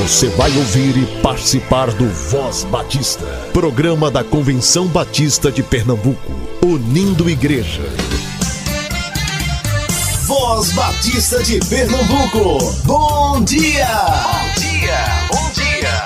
Você vai ouvir e participar do Voz Batista, programa da Convenção Batista de Pernambuco, unindo igreja. Voz Batista de Pernambuco, bom dia! Bom dia, bom dia!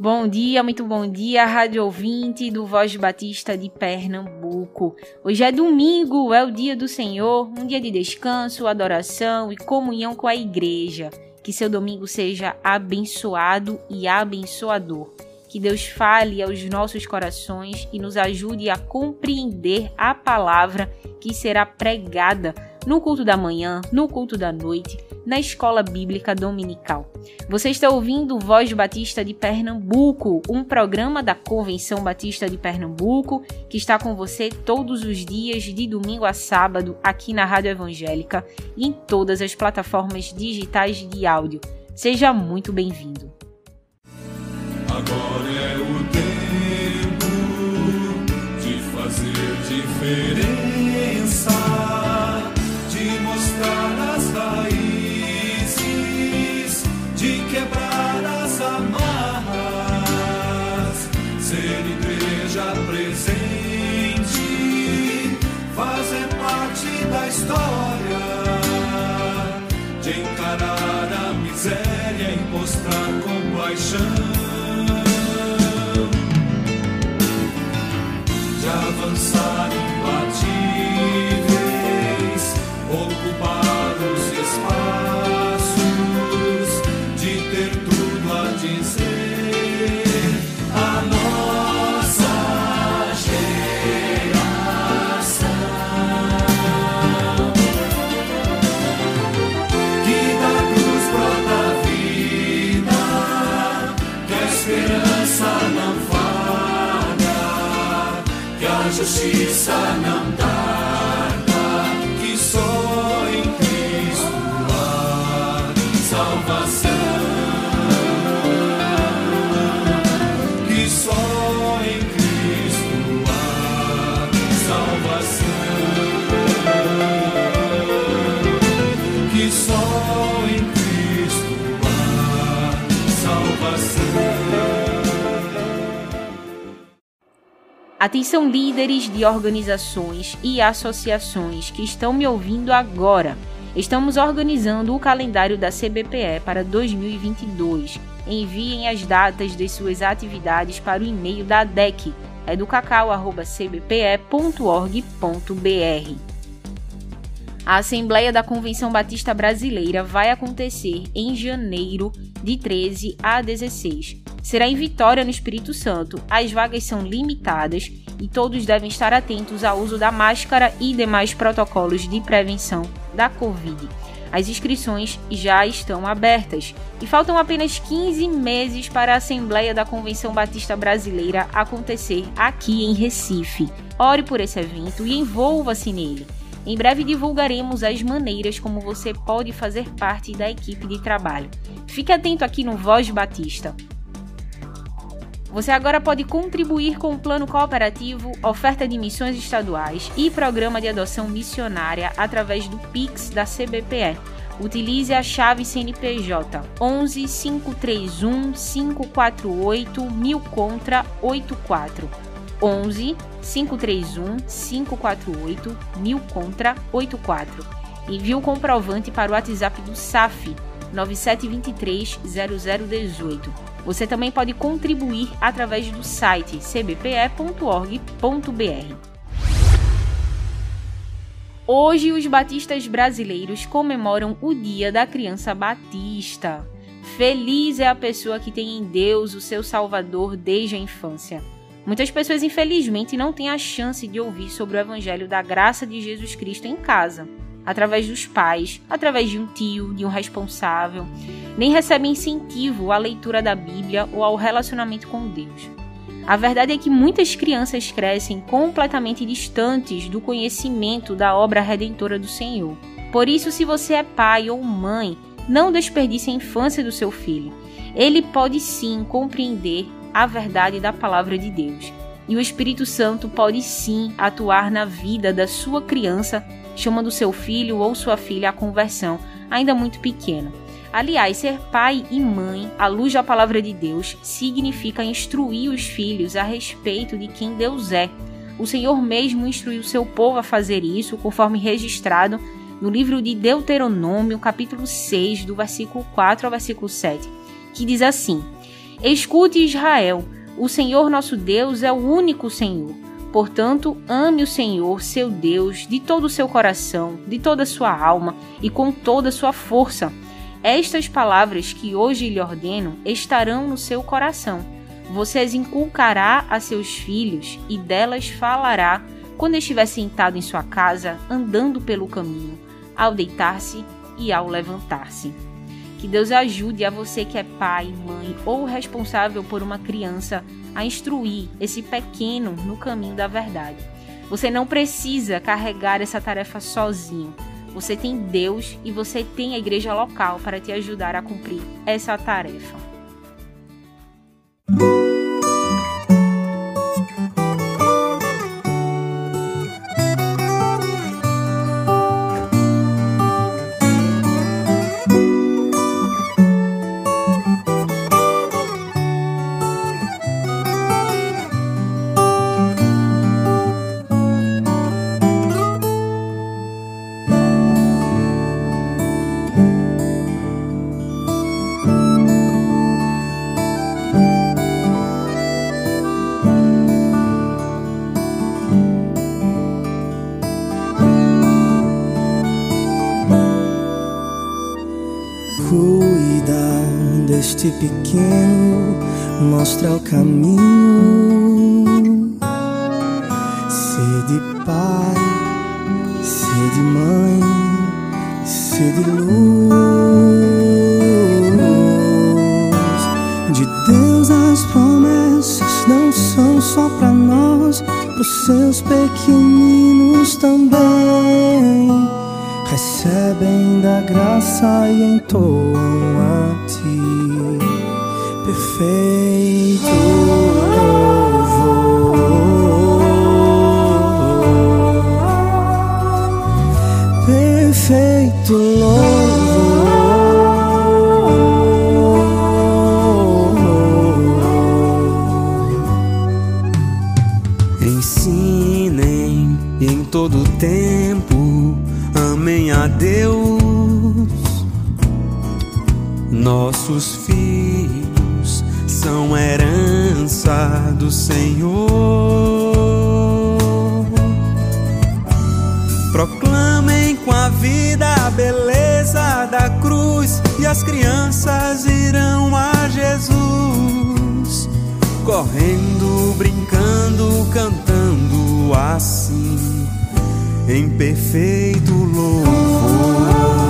Bom dia, muito bom dia, rádio ouvinte do Voz Batista de Pernambuco. Hoje é domingo, é o dia do Senhor, um dia de descanso, adoração e comunhão com a igreja. Que seu domingo seja abençoado e abençoador. Que Deus fale aos nossos corações e nos ajude a compreender a palavra que será pregada no culto da manhã, no culto da noite, na escola bíblica dominical. Você está ouvindo Voz Batista de Pernambuco, um programa da Convenção Batista de Pernambuco que está com você todos os dias, de domingo a sábado, aqui na Rádio Evangélica e em todas as plataformas digitais de áudio. Seja muito bem-vindo. Agora é o tempo de fazer diferença, justiça não Atenção líderes de organizações e associações que estão me ouvindo agora. Estamos organizando o calendário da CBPE para 2022. Enviem as datas de suas atividades para o e-mail da ADEC, educacau.cbpe.org.br. A Assembleia da Convenção Batista Brasileira vai acontecer em janeiro, de 13 a 16. Será em Vitória, no Espírito Santo. As vagas são limitadas e todos devem estar atentos ao uso da máscara e demais protocolos de prevenção da Covid. As inscrições já estão abertas e faltam apenas 15 meses para a Assembleia da Convenção Batista Brasileira acontecer aqui em Recife. Ore por esse evento e envolva-se nele. Em breve divulgaremos as maneiras como você pode fazer parte da equipe de trabalho. Fique atento aqui no Voz Batista. Você agora pode contribuir com o plano cooperativo, oferta de missões estaduais e programa de adoção missionária através do Pix da CBPE. Utilize a chave CNPJ 11 531 548 1000 contra 84. 11 531 548 1000 contra 84. Envie o comprovante para o WhatsApp do SAF 9723 0018. Você também pode contribuir através do site cbpe.org.br. Hoje, os batistas brasileiros comemoram o Dia da Criança Batista. Feliz é a pessoa que tem em Deus o seu Salvador desde a infância. Muitas pessoas, infelizmente, não têm a chance de ouvir sobre o Evangelho da graça de Jesus Cristo em casa, através dos pais, através de um tio, de um responsável, nem recebem incentivo à leitura da Bíblia ou ao relacionamento com Deus. A verdade é que muitas crianças crescem completamente distantes do conhecimento da obra redentora do Senhor. Por isso, se você é pai ou mãe, não desperdice a infância do seu filho. Ele pode sim compreender a verdade da palavra de Deus. E o Espírito Santo pode sim atuar na vida da sua criança, chamando seu filho ou sua filha à conversão, ainda muito pequeno. Aliás, ser pai e mãe, à luz da palavra de Deus, significa instruir os filhos a respeito de quem Deus é. O Senhor mesmo instruiu seu povo a fazer isso, conforme registrado no livro de Deuteronômio, capítulo 6, do versículo 4 ao versículo 7, que diz assim: Escute Israel, o Senhor nosso Deus é o único Senhor. Portanto, ame o Senhor, seu Deus, de todo o seu coração, de toda a sua alma e com toda a sua força. Estas palavras que hoje lhe ordeno estarão no seu coração. Você as inculcará a seus filhos e delas falará quando estiver sentado em sua casa, andando pelo caminho, ao deitar-se e ao levantar-se. Que Deus ajude a você que é pai, mãe ou responsável por uma criança a instruir esse pequeno no caminho da verdade. Você não precisa carregar essa tarefa sozinho. Você tem Deus e você tem a igreja local para te ajudar a cumprir essa tarefa. Deste pequeno mostra o caminho. Ser de pai, ser de mãe, ser de luz. De Deus as promessas não são só para nós, pros seus pequeninos também recebem da graça e entoam a ti perfeito louvor, perfeito louvor. Ensinem em todo tempo, amém a Deus. Nossos filhos são herança do Senhor. Proclamem com a vida a beleza da cruz e as crianças irão a Jesus, correndo, brincando, cantando assim em perfeito louvor.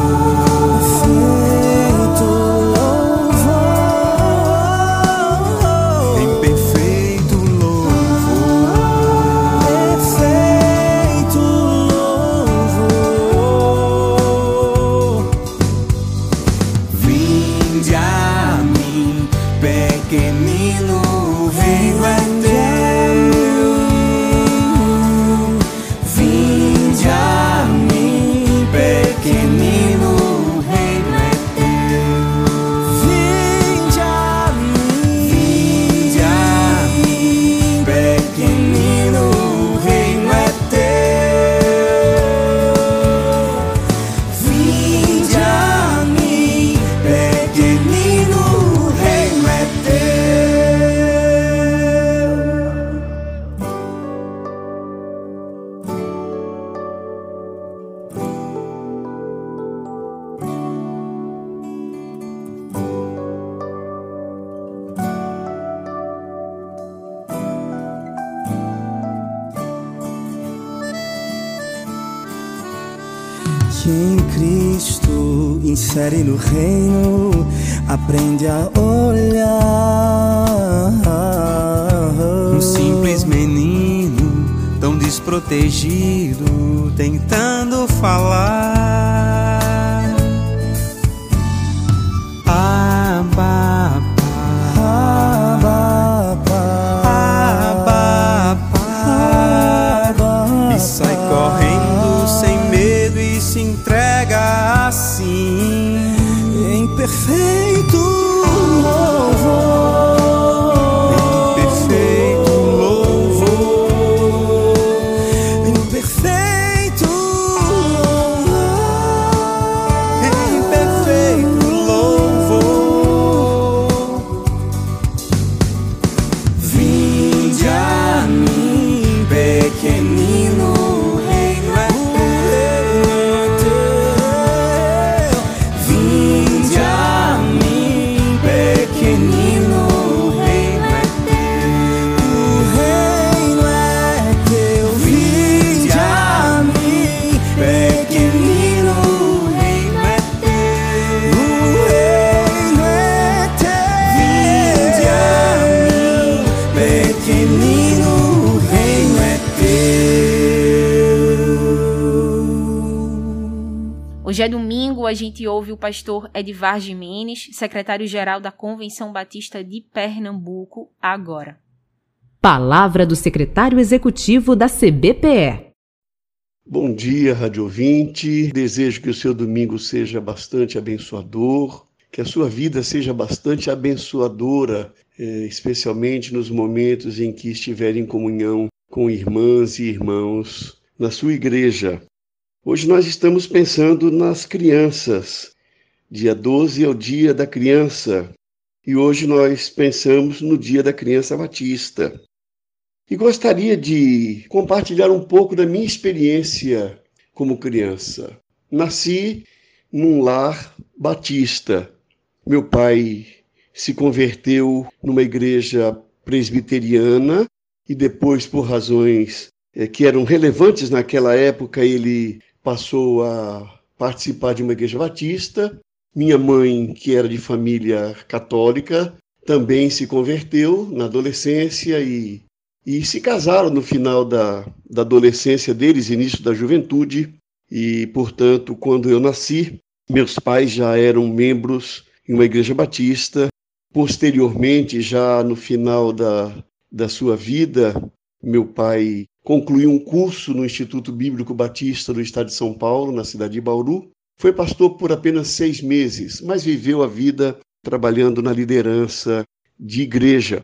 Tentando falar. Abba, e sai correndo sem medo e se entrega assim. Em perfeito a gente ouve o pastor Edvar Jimenez, secretário-geral da Convenção Batista de Pernambuco, agora. Palavra do secretário executivo da CBPE. Bom dia, rádio ouvinte. Desejo que o seu domingo seja bastante abençoador, que a sua vida seja bastante abençoadora, eh, especialmente nos momentos em que estiver em comunhão com irmãs e irmãos na sua igreja. Hoje nós estamos pensando nas crianças. Dia 12 é o dia da criança e hoje nós pensamos no dia da criança batista. E gostaria de compartilhar um pouco da minha experiência como criança. Nasci num lar batista. Meu pai se converteu numa igreja presbiteriana e depois, por razões eh, que eram relevantes naquela época, ele passou a participar de uma igreja batista. Minha mãe, que era de família católica, também se converteu na adolescência e e se casaram no final da, da adolescência deles, início da juventude, e, portanto, quando eu nasci, meus pais já eram membros em uma igreja batista. Posteriormente, já no final da, da sua vida, meu pai concluiu um curso no Instituto Bíblico Batista do Estado de São Paulo, na cidade de Bauru. Foi pastor por apenas seis meses, mas viveu a vida trabalhando na liderança de igreja.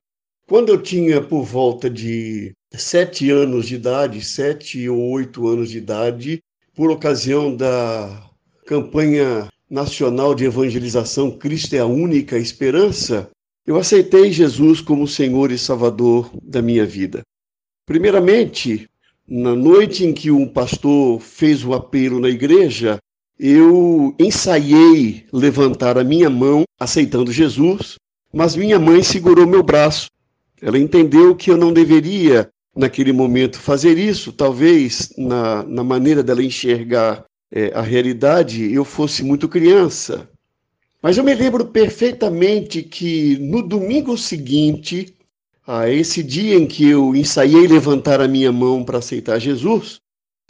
Quando eu tinha por volta de sete anos de idade, sete ou oito anos de idade, por ocasião da campanha nacional de evangelização Cristo é a única esperança, eu aceitei Jesus como Senhor e Salvador da minha vida. Primeiramente, na noite em que um pastor fez o apelo na igreja, eu ensaiei levantar a minha mão aceitando Jesus, mas minha mãe segurou meu braço ela entendeu que eu não deveria, naquele momento, fazer isso. Talvez, na, na maneira dela enxergar é, a realidade, eu fosse muito criança. Mas eu me lembro perfeitamente que no domingo seguinte, a esse dia em que eu ensaiei levantar a minha mão para aceitar Jesus,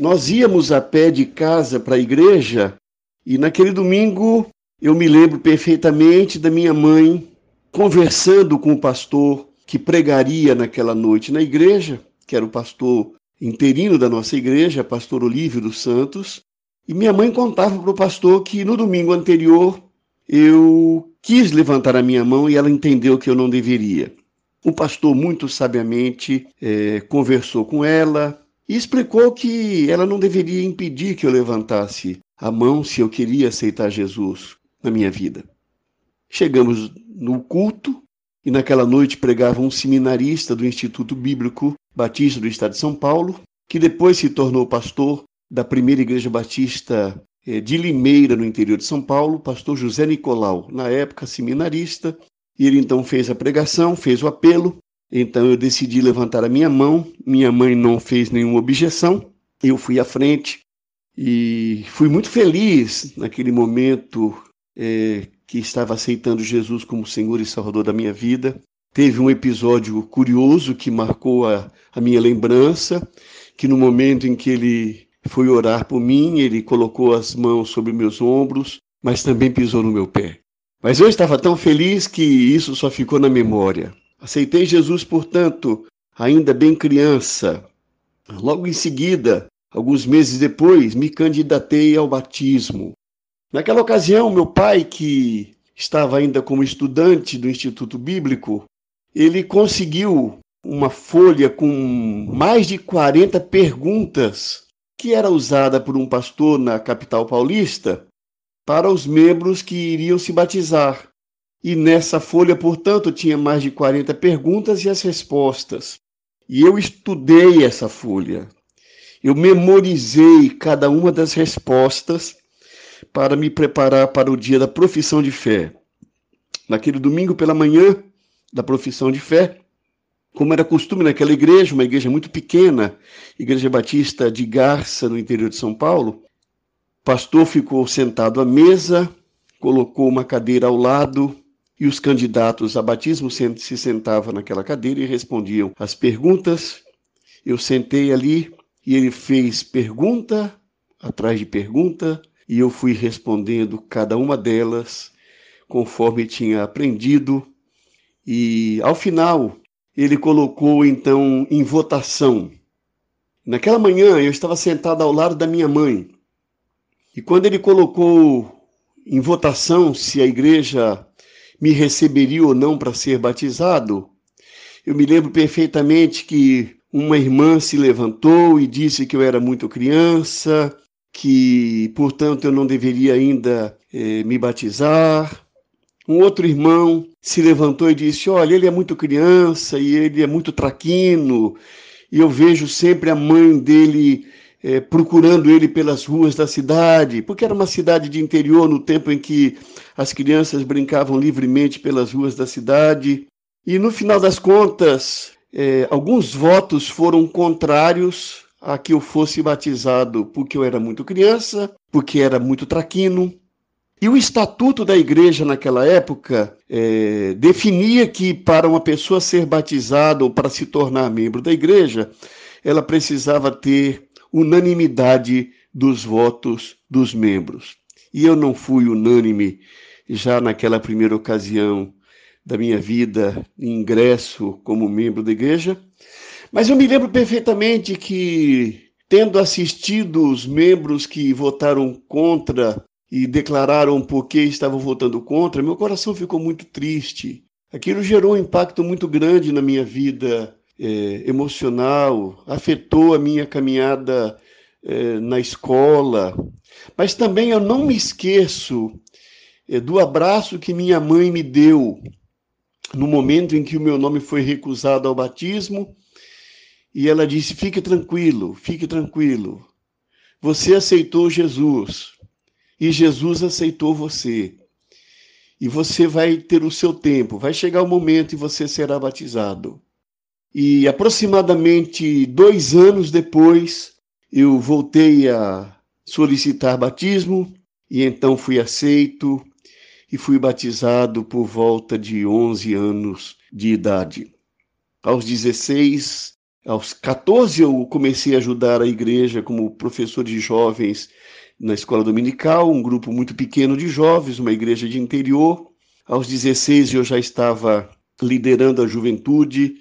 nós íamos a pé de casa para a igreja e naquele domingo eu me lembro perfeitamente da minha mãe conversando com o pastor que pregaria naquela noite na igreja, que era o pastor interino da nossa igreja, pastor Olívio dos Santos, e minha mãe contava para o pastor que no domingo anterior eu quis levantar a minha mão e ela entendeu que eu não deveria. O pastor, muito sabiamente, é, conversou com ela e explicou que ela não deveria impedir que eu levantasse a mão se eu queria aceitar Jesus na minha vida. Chegamos no culto e naquela noite pregava um seminarista do Instituto Bíblico Batista do Estado de São Paulo, que depois se tornou pastor da primeira igreja batista eh, de Limeira, no interior de São Paulo, pastor José Nicolau, na época seminarista, ele então fez a pregação, fez o apelo. Então eu decidi levantar a minha mão, minha mãe não fez nenhuma objeção, eu fui à frente e fui muito feliz naquele momento é, que estava aceitando Jesus como Senhor e Salvador da minha vida. Teve um episódio curioso que marcou a, a minha lembrança, que no momento em que ele foi orar por mim, ele colocou as mãos sobre meus ombros, mas também pisou no meu pé. Mas eu estava tão feliz que isso só ficou na memória. Aceitei Jesus, portanto, ainda bem criança. Logo em seguida, alguns meses depois, me candidatei ao batismo. Naquela ocasião, meu pai, que estava ainda como estudante do Instituto Bíblico, ele conseguiu uma folha com mais de 40 perguntas que era usada por um pastor na capital paulista para os membros que iriam se batizar. E nessa folha, portanto, tinha mais de 40 perguntas e as respostas. E eu estudei essa folha. Eu memorizei cada uma das respostas para me preparar para o dia da profissão de fé. Naquele domingo pela manhã da profissão de fé, como era costume naquela igreja, uma igreja muito pequena, Igreja Batista de Garça, no interior de São Paulo, pastor ficou sentado à mesa, colocou uma cadeira ao lado e os candidatos a batismo se sentavam naquela cadeira e respondiam as perguntas. Eu sentei ali e ele fez pergunta atrás de pergunta e eu fui respondendo cada uma delas conforme tinha aprendido. E ao final, ele colocou então em votação. Naquela manhã eu estava sentado ao lado da minha mãe. E quando ele colocou em votação se a igreja me receberia ou não para ser batizado, eu me lembro perfeitamente que uma irmã se levantou e disse que eu era muito criança, que, portanto, eu não deveria ainda eh, me batizar. Um outro irmão se levantou e disse: Olha, ele é muito criança e ele é muito traquino, e eu vejo sempre a mãe dele eh, procurando ele pelas ruas da cidade, porque era uma cidade de interior no tempo em que as crianças brincavam livremente pelas ruas da cidade. E no final das contas, eh, alguns votos foram contrários a que eu fosse batizado porque eu era muito criança, porque era muito traquino, e o estatuto da igreja naquela época é, definia que para uma pessoa ser batizada ou para se tornar membro da igreja, ela precisava ter unanimidade dos votos dos membros. E eu não fui unânime já naquela primeira ocasião da minha vida, ingresso como membro da igreja, mas eu me lembro perfeitamente que, tendo assistido os membros que votaram contra e declararam por que estavam votando contra, meu coração ficou muito triste. Aquilo gerou um impacto muito grande na minha vida é, emocional, afetou a minha caminhada é, na escola. Mas também eu não me esqueço é, do abraço que minha mãe me deu no momento em que o meu nome foi recusado ao batismo. E ela disse: Fique tranquilo, fique tranquilo. Você aceitou Jesus e Jesus aceitou você. E você vai ter o seu tempo, vai chegar o momento e você será batizado. E aproximadamente dois anos depois, eu voltei a solicitar batismo e então fui aceito e fui batizado por volta de 11 anos de idade. Aos 16, aos 14 eu comecei a ajudar a igreja como professor de jovens na escola dominical, um grupo muito pequeno de jovens, uma igreja de interior. Aos 16 eu já estava liderando a juventude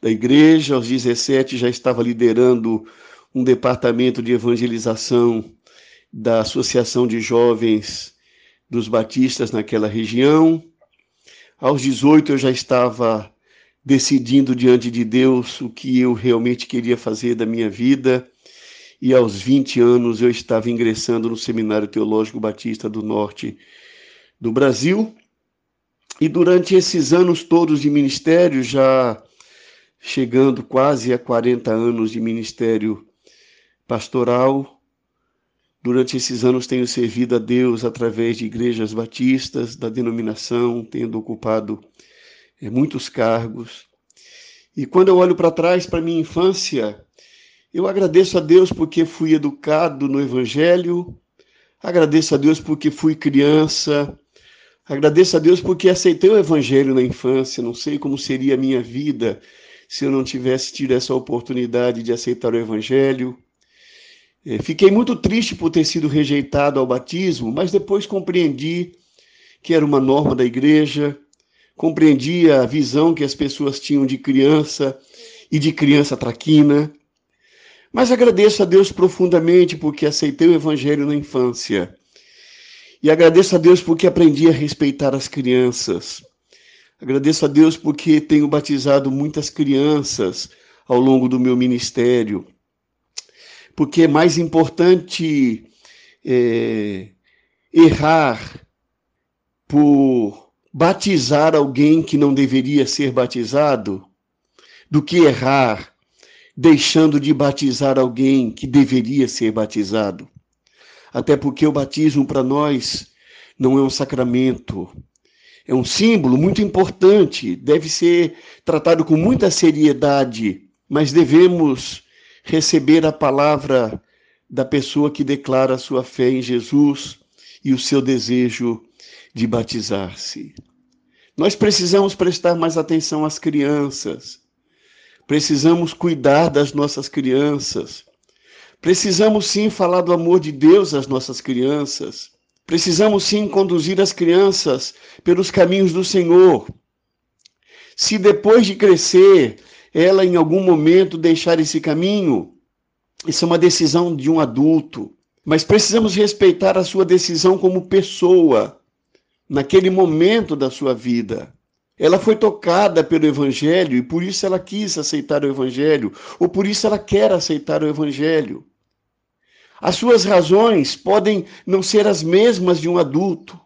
da igreja, aos 17 já estava liderando um departamento de evangelização da Associação de Jovens dos Batistas naquela região. Aos 18 eu já estava decidindo diante de Deus o que eu realmente queria fazer da minha vida e aos 20 anos eu estava ingressando no Seminário Teológico Batista do Norte do Brasil. E durante esses anos todos de ministério, já chegando quase a 40 anos de ministério pastoral, durante esses anos tenho servido a Deus através de igrejas batistas da denominação, tendo ocupado é, muitos cargos. E quando eu olho para trás, para minha infância, eu agradeço a Deus porque fui educado no Evangelho, agradeço a Deus porque fui criança, agradeço a Deus porque aceitei o Evangelho na infância. Não sei como seria a minha vida se eu não tivesse tido essa oportunidade de aceitar o Evangelho. É, fiquei muito triste por ter sido rejeitado ao batismo, mas depois compreendi que era uma norma da igreja, compreendi a visão que as pessoas tinham de criança e de criança traquina. Mas agradeço a Deus profundamente porque aceitei o Evangelho na infância. E agradeço a Deus porque aprendi a respeitar as crianças. Agradeço a Deus porque tenho batizado muitas crianças ao longo do meu ministério. Porque é mais importante é, errar por batizar alguém que não deveria ser batizado do que errar deixando de batizar alguém que deveria ser batizado. Até porque o batismo para nós não é um sacramento, é um símbolo muito importante, deve ser tratado com muita seriedade, mas devemos receber a palavra da pessoa que declara a sua fé em Jesus e o seu desejo de batizar-se. Nós precisamos prestar mais atenção às crianças. Precisamos cuidar das nossas crianças. Precisamos sim falar do amor de Deus às nossas crianças. Precisamos sim conduzir as crianças pelos caminhos do Senhor. Se depois de crescer, ela em algum momento deixar esse caminho, isso é uma decisão de um adulto. Mas precisamos respeitar a sua decisão como pessoa, naquele momento da sua vida. Ela foi tocada pelo Evangelho e por isso ela quis aceitar o Evangelho, ou por isso ela quer aceitar o Evangelho. As suas razões podem não ser as mesmas de um adulto.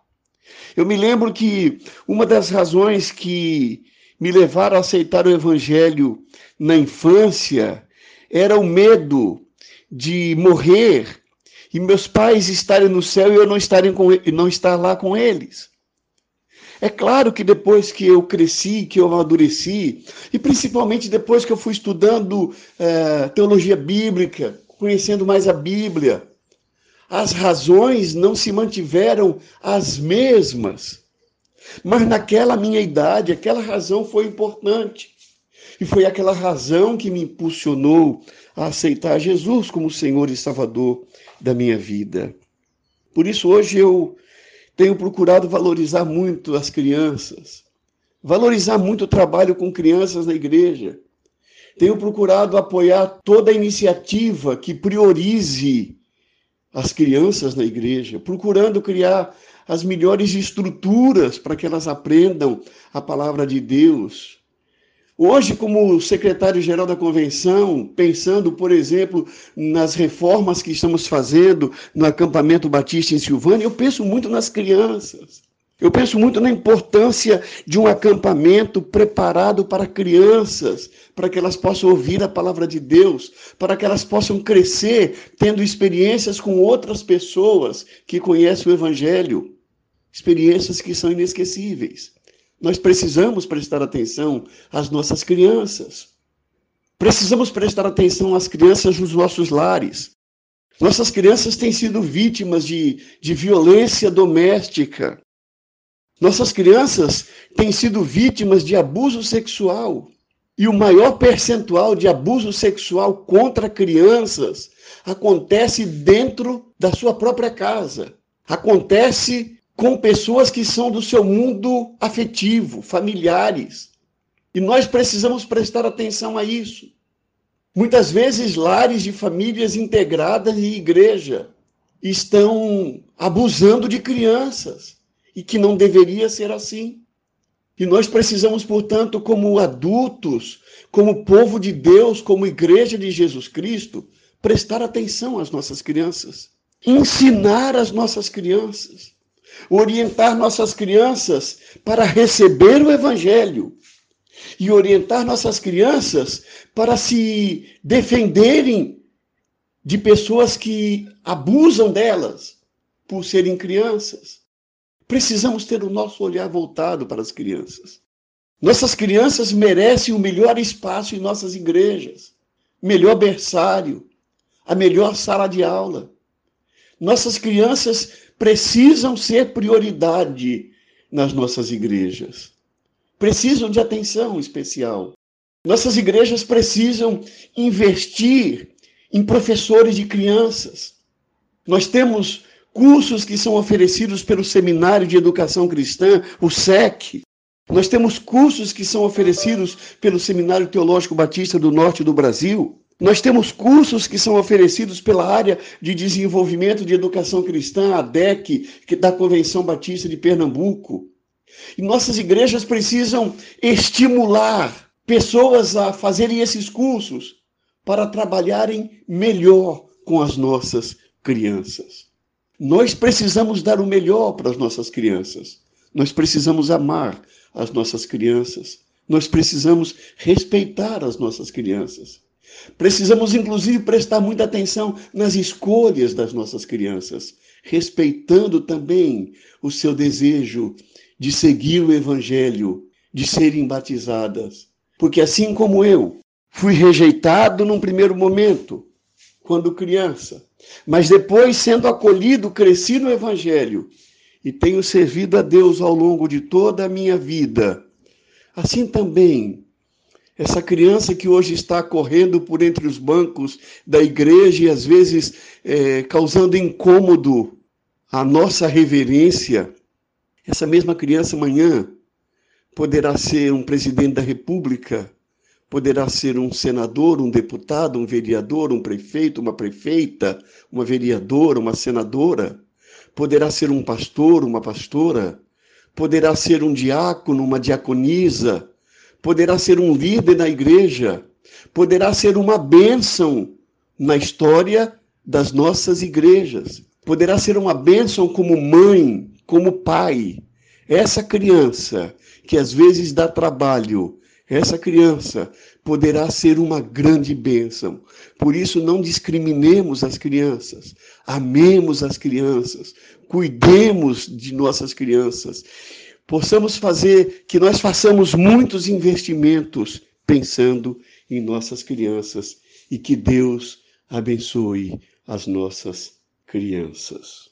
Eu me lembro que uma das razões que me levaram a aceitar o Evangelho na infância era o medo de morrer e meus pais estarem no céu e eu não, estarem com, não estar lá com eles. É claro que depois que eu cresci, que eu amadureci, e principalmente depois que eu fui estudando é, teologia bíblica, conhecendo mais a Bíblia, as razões não se mantiveram as mesmas. Mas naquela minha idade, aquela razão foi importante. E foi aquela razão que me impulsionou a aceitar Jesus como Senhor e Salvador da minha vida. Por isso, hoje eu tenho procurado valorizar muito as crianças, valorizar muito o trabalho com crianças na igreja. Tenho procurado apoiar toda iniciativa que priorize as crianças na igreja, procurando criar as melhores estruturas para que elas aprendam a palavra de Deus, Hoje, como secretário-geral da convenção, pensando, por exemplo, nas reformas que estamos fazendo no acampamento Batista em Silvânia, eu penso muito nas crianças. Eu penso muito na importância de um acampamento preparado para crianças, para que elas possam ouvir a palavra de Deus, para que elas possam crescer tendo experiências com outras pessoas que conhecem o Evangelho, experiências que são inesquecíveis. Nós precisamos prestar atenção às nossas crianças. Precisamos prestar atenção às crianças nos nossos lares. Nossas crianças têm sido vítimas de, de violência doméstica. Nossas crianças têm sido vítimas de abuso sexual. E o maior percentual de abuso sexual contra crianças acontece dentro da sua própria casa. Acontece com pessoas que são do seu mundo afetivo, familiares. E nós precisamos prestar atenção a isso. Muitas vezes, lares de famílias integradas e igreja estão abusando de crianças e que não deveria ser assim. E nós precisamos, portanto, como adultos, como povo de Deus, como igreja de Jesus Cristo, prestar atenção às nossas crianças, ensinar as nossas crianças orientar nossas crianças para receber o Evangelho e orientar nossas crianças para se defenderem de pessoas que abusam delas por serem crianças. Precisamos ter o nosso olhar voltado para as crianças. Nossas crianças merecem o melhor espaço em nossas igrejas, melhor berçário, a melhor sala de aula. Nossas crianças precisam ser prioridade nas nossas igrejas. Precisam de atenção especial. Nossas igrejas precisam investir em professores de crianças. Nós temos cursos que são oferecidos pelo Seminário de Educação Cristã, o SEC. Nós temos cursos que são oferecidos pelo Seminário Teológico Batista do Norte do Brasil. Nós temos cursos que são oferecidos pela área de desenvolvimento de educação cristã, a DEC, que da Convenção Batista de Pernambuco. E nossas igrejas precisam estimular pessoas a fazerem esses cursos para trabalharem melhor com as nossas crianças. Nós precisamos dar o melhor para as nossas crianças. Nós precisamos amar as nossas crianças. Nós precisamos respeitar as nossas crianças. Precisamos, inclusive, prestar muita atenção nas escolhas das nossas crianças, respeitando também o seu desejo de seguir o Evangelho, de serem batizadas. Porque assim como eu, fui rejeitado num primeiro momento, quando criança, mas depois, sendo acolhido, cresci no Evangelho e tenho servido a Deus ao longo de toda a minha vida. Assim também essa criança que hoje está correndo por entre os bancos da igreja e às vezes é, causando incômodo à nossa reverência, essa mesma criança amanhã poderá ser um presidente da república, poderá ser um senador, um deputado, um vereador, um prefeito, uma prefeita, uma vereadora, uma senadora, poderá ser um pastor, uma pastora, poderá ser um diácono, uma diaconisa? Poderá ser um líder na igreja, poderá ser uma bênção na história das nossas igrejas, poderá ser uma bênção como mãe, como pai. Essa criança que às vezes dá trabalho, essa criança poderá ser uma grande bênção. Por isso, não discriminemos as crianças, amemos as crianças, cuidemos de nossas crianças possamos fazer, que nós façamos muitos investimentos pensando em nossas crianças e que Deus abençoe as nossas crianças.